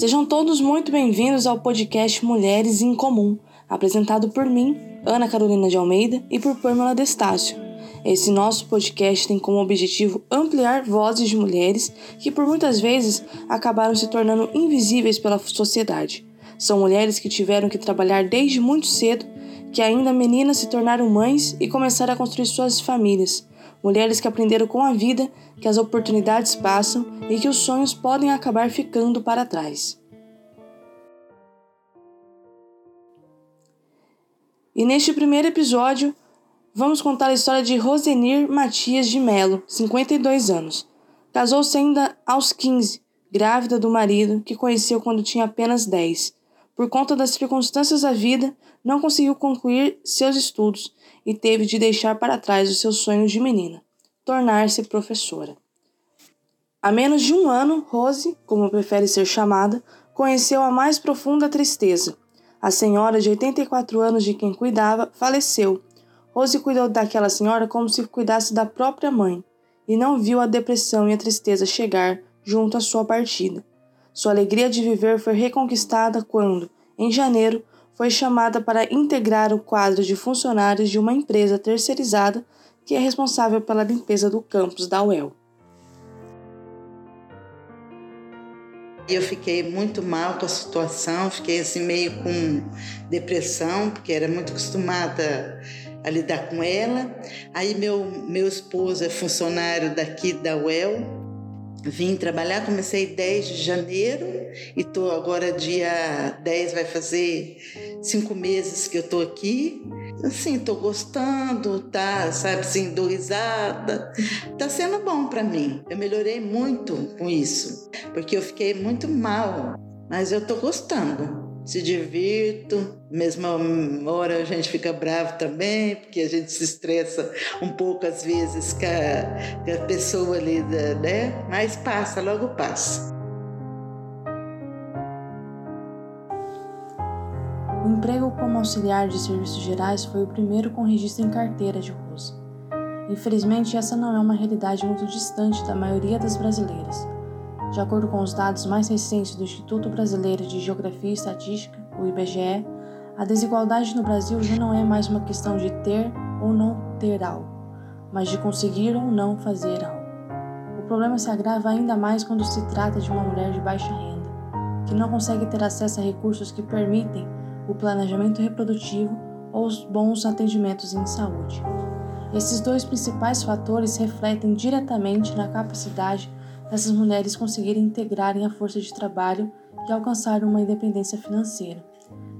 Sejam todos muito bem-vindos ao podcast Mulheres em Comum, apresentado por mim, Ana Carolina de Almeida, e por Pamela Destácio. Esse nosso podcast tem como objetivo ampliar vozes de mulheres que por muitas vezes acabaram se tornando invisíveis pela sociedade. São mulheres que tiveram que trabalhar desde muito cedo, que ainda meninas se tornaram mães e começaram a construir suas famílias. Mulheres que aprenderam com a vida que as oportunidades passam e que os sonhos podem acabar ficando para trás. E neste primeiro episódio, vamos contar a história de Rosenir Matias de Melo, 52 anos. Casou-se ainda aos 15, grávida do marido, que conheceu quando tinha apenas 10. Por conta das circunstâncias da vida, não conseguiu concluir seus estudos e teve de deixar para trás os seus sonhos de menina tornar-se professora. Há menos de um ano, Rose, como prefere ser chamada, conheceu a mais profunda tristeza. A senhora de 84 anos de quem cuidava faleceu. Rose cuidou daquela senhora como se cuidasse da própria mãe e não viu a depressão e a tristeza chegar junto à sua partida. Sua alegria de viver foi reconquistada quando, em janeiro, foi chamada para integrar o quadro de funcionários de uma empresa terceirizada que é responsável pela limpeza do campus da UEL. Eu fiquei muito mal com a situação, fiquei assim meio com depressão, porque era muito acostumada a lidar com ela. Aí meu, meu esposo é funcionário daqui da UEL, Vim trabalhar, comecei 10 de janeiro e tô agora dia 10, vai fazer cinco meses que eu tô aqui. Assim, tô gostando, tá, sabe, assim, dou risada. Tá sendo bom para mim. Eu melhorei muito com isso, porque eu fiquei muito mal, mas eu tô gostando se divirto, mesma hora a gente fica bravo também, porque a gente se estressa um pouco às vezes com a, com a pessoa ali, né? Mas passa, logo passa. O emprego como auxiliar de serviços gerais foi o primeiro com registro em carteira de Rosa. Infelizmente, essa não é uma realidade muito distante da maioria das brasileiras. De acordo com os dados mais recentes do Instituto Brasileiro de Geografia e Estatística, o IBGE, a desigualdade no Brasil já não é mais uma questão de ter ou não ter algo, mas de conseguir ou não fazer algo. O problema se agrava ainda mais quando se trata de uma mulher de baixa renda, que não consegue ter acesso a recursos que permitem o planejamento reprodutivo ou os bons atendimentos em saúde. Esses dois principais fatores refletem diretamente na capacidade essas mulheres conseguirem integrarem a força de trabalho e alcançar uma independência financeira.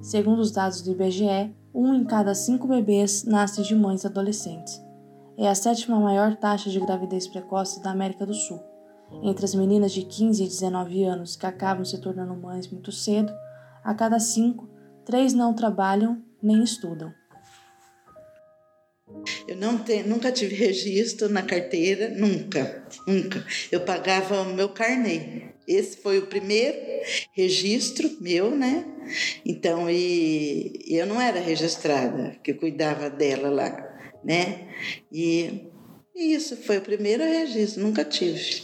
Segundo os dados do IBGE, um em cada cinco bebês nasce de mães adolescentes. É a sétima maior taxa de gravidez precoce da América do Sul. Entre as meninas de 15 e 19 anos que acabam se tornando mães muito cedo, a cada cinco, três não trabalham nem estudam. Eu não tenho, nunca tive registro na carteira, nunca, nunca. Eu pagava o meu carnê. Esse foi o primeiro registro meu, né? Então, e eu não era registrada, que cuidava dela lá, né? E isso foi o primeiro registro, nunca tive.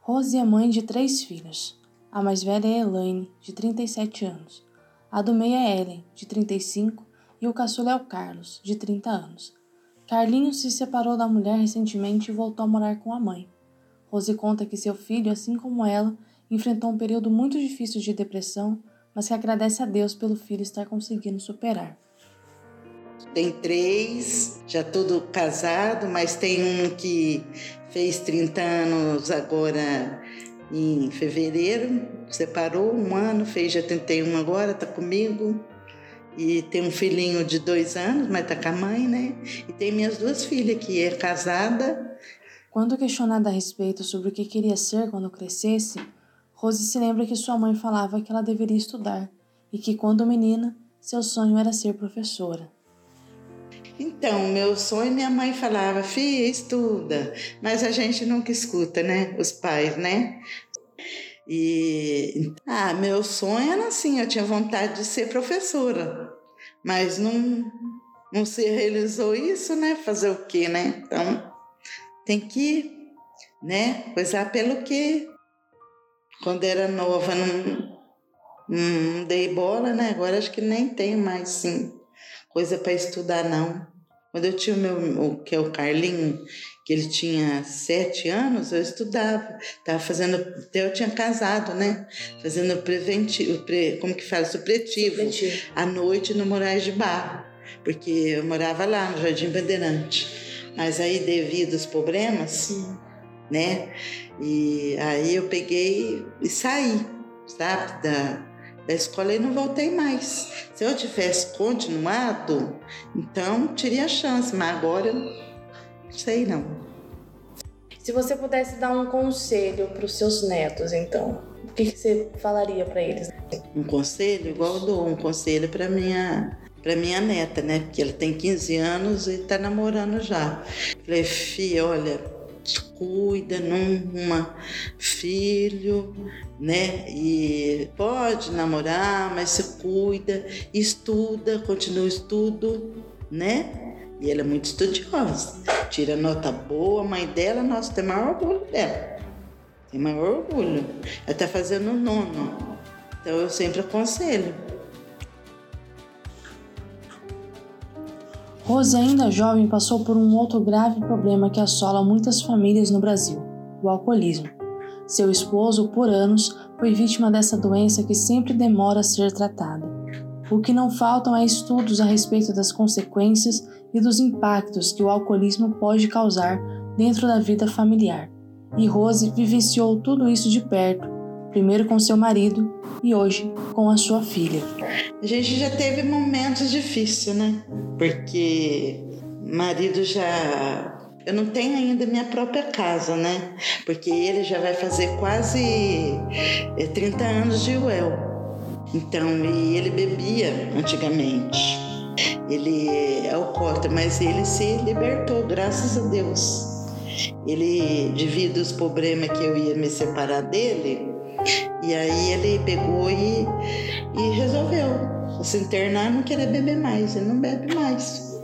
Rose é mãe de três filhos. A mais velha é Elaine, de 37 anos. A do meio é Ellen, de 35 e o caçula é o Carlos, de 30 anos. Carlinhos se separou da mulher recentemente e voltou a morar com a mãe. Rose conta que seu filho, assim como ela, enfrentou um período muito difícil de depressão, mas que agradece a Deus pelo filho estar conseguindo superar. Tem três, já todo casado, mas tem um que fez 30 anos agora em fevereiro, separou um ano, fez já 31 agora, está comigo. E tem um filhinho de dois anos, mas tá com a mãe, né? E tem minhas duas filhas, que é casada. Quando questionada a respeito sobre o que queria ser quando crescesse, Rose se lembra que sua mãe falava que ela deveria estudar e que, quando menina, seu sonho era ser professora. Então, meu sonho, minha mãe falava, filha, estuda. Mas a gente nunca escuta, né? Os pais, né? E ah, meu sonho era assim, eu tinha vontade de ser professora, mas não não se realizou isso, né? Fazer o quê, né? Então tem que, né, coisar pelo que Quando era nova, não, não dei bola, né? Agora acho que nem tenho mais, sim, coisa para estudar, não. Quando eu tinha o meu, o, que é o Carlinho, que ele tinha sete anos, eu estudava. Estava fazendo, até eu tinha casado, né? Fazendo preventivo, pre, como que fala? Supletivo. Supletivo. À noite no Moraes de Barro. Porque eu morava lá no Jardim Bandeirante. Mas aí, devido aos problemas, Sim. né? E aí eu peguei e saí, sabe? Da, da escola e não voltei mais. Se eu tivesse continuado, então teria chance, mas agora não sei não. Se você pudesse dar um conselho para os seus netos, então, o que, que você falaria para eles? Um conselho, igual eu dou um conselho para minha para minha neta, né? Porque ela tem 15 anos e está namorando já. Falei, filha, olha, cuida, numa filho, né? E pode namorar, mas se cuida, estuda, continua o estudo, né? E ela é muito estudiosa, tira nota boa, mãe dela, nossa, tem maior orgulho dela. Tem maior orgulho. Ela está fazendo nono. Então eu sempre aconselho. Rose, ainda jovem, passou por um outro grave problema que assola muitas famílias no Brasil: o alcoolismo. Seu esposo, por anos, foi vítima dessa doença que sempre demora a ser tratada. O que não faltam é estudos a respeito das consequências e dos impactos que o alcoolismo pode causar dentro da vida familiar. E Rose vivenciou tudo isso de perto, primeiro com seu marido e hoje com a sua filha. A gente já teve momentos difíceis, né? Porque marido já eu não tenho ainda minha própria casa, né? Porque ele já vai fazer quase 30 é, anos de UEL. Então, e ele bebia antigamente. Ele é alcoólatra, mas ele se libertou, graças a Deus. Ele, devido aos problemas que eu ia me separar dele, e aí ele pegou e, e resolveu se internar não querer beber mais, ele não bebe mais.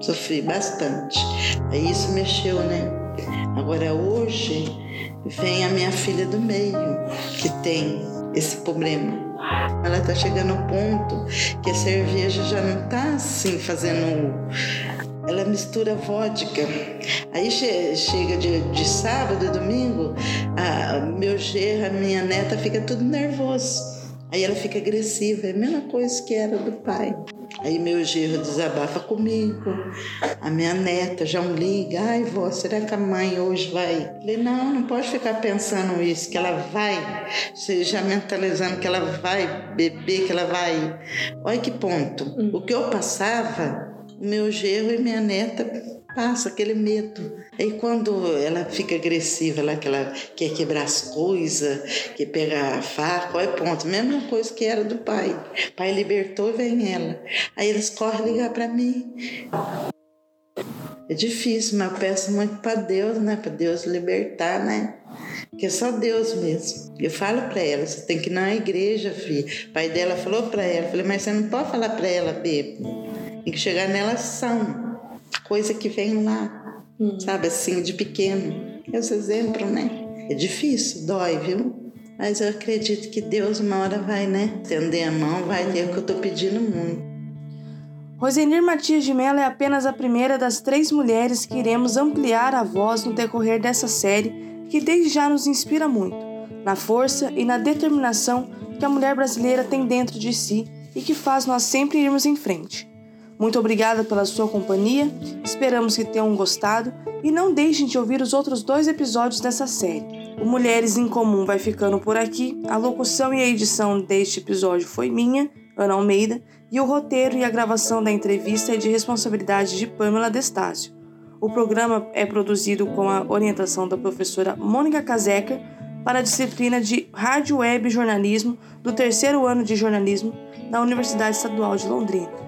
Sofri bastante. Aí isso mexeu, né? Agora hoje vem a minha filha do meio, que tem esse problema. Ela tá chegando ao ponto que a cerveja já não tá assim fazendo ela mistura vodka. Aí che chega de, de, sábado e domingo, a, meu gerro, a minha neta fica tudo nervoso. Aí ela fica agressiva, é a mesma coisa que era do pai. Aí meu gerro desabafa comigo, a minha neta já me liga, ai vó, será que a mãe hoje vai? Eu falei, não, não pode ficar pensando isso, que ela vai, você já mentalizando que ela vai beber, que ela vai. Olha que ponto. Hum. O que eu passava, meu gerro e minha neta passa aquele medo. Aí quando ela fica agressiva, lá, que ela quer quebrar as coisas, quer pegar a faca, olha ponto, mesma coisa que era do pai. O pai libertou e vem ela. Aí eles correm ligar para mim. É difícil, mas eu peço muito para Deus, né? Para Deus libertar, né? Que é só Deus mesmo. Eu falo para ela, você tem que ir na igreja, filha. O pai dela falou para ela, falei, mas você não pode falar para ela, bebe. Tem que chegar nela são coisa que vem lá, hum. sabe, assim, de pequeno. Esse exemplo, né? É difícil, dói, viu? Mas eu acredito que Deus uma hora vai, né? Estender a mão, vai ter o que eu tô pedindo muito. Rosenir Matias de Mello é apenas a primeira das três mulheres que iremos ampliar a voz no decorrer dessa série, que desde já nos inspira muito, na força e na determinação que a mulher brasileira tem dentro de si e que faz nós sempre irmos em frente. Muito obrigada pela sua companhia, esperamos que tenham gostado e não deixem de ouvir os outros dois episódios dessa série. O Mulheres em Comum vai ficando por aqui, a locução e a edição deste episódio foi minha, Ana Almeida, e o roteiro e a gravação da entrevista é de responsabilidade de Pamela Destácio. O programa é produzido com a orientação da professora Mônica Caseca para a disciplina de Rádio Web Jornalismo do terceiro ano de jornalismo da Universidade Estadual de Londrina.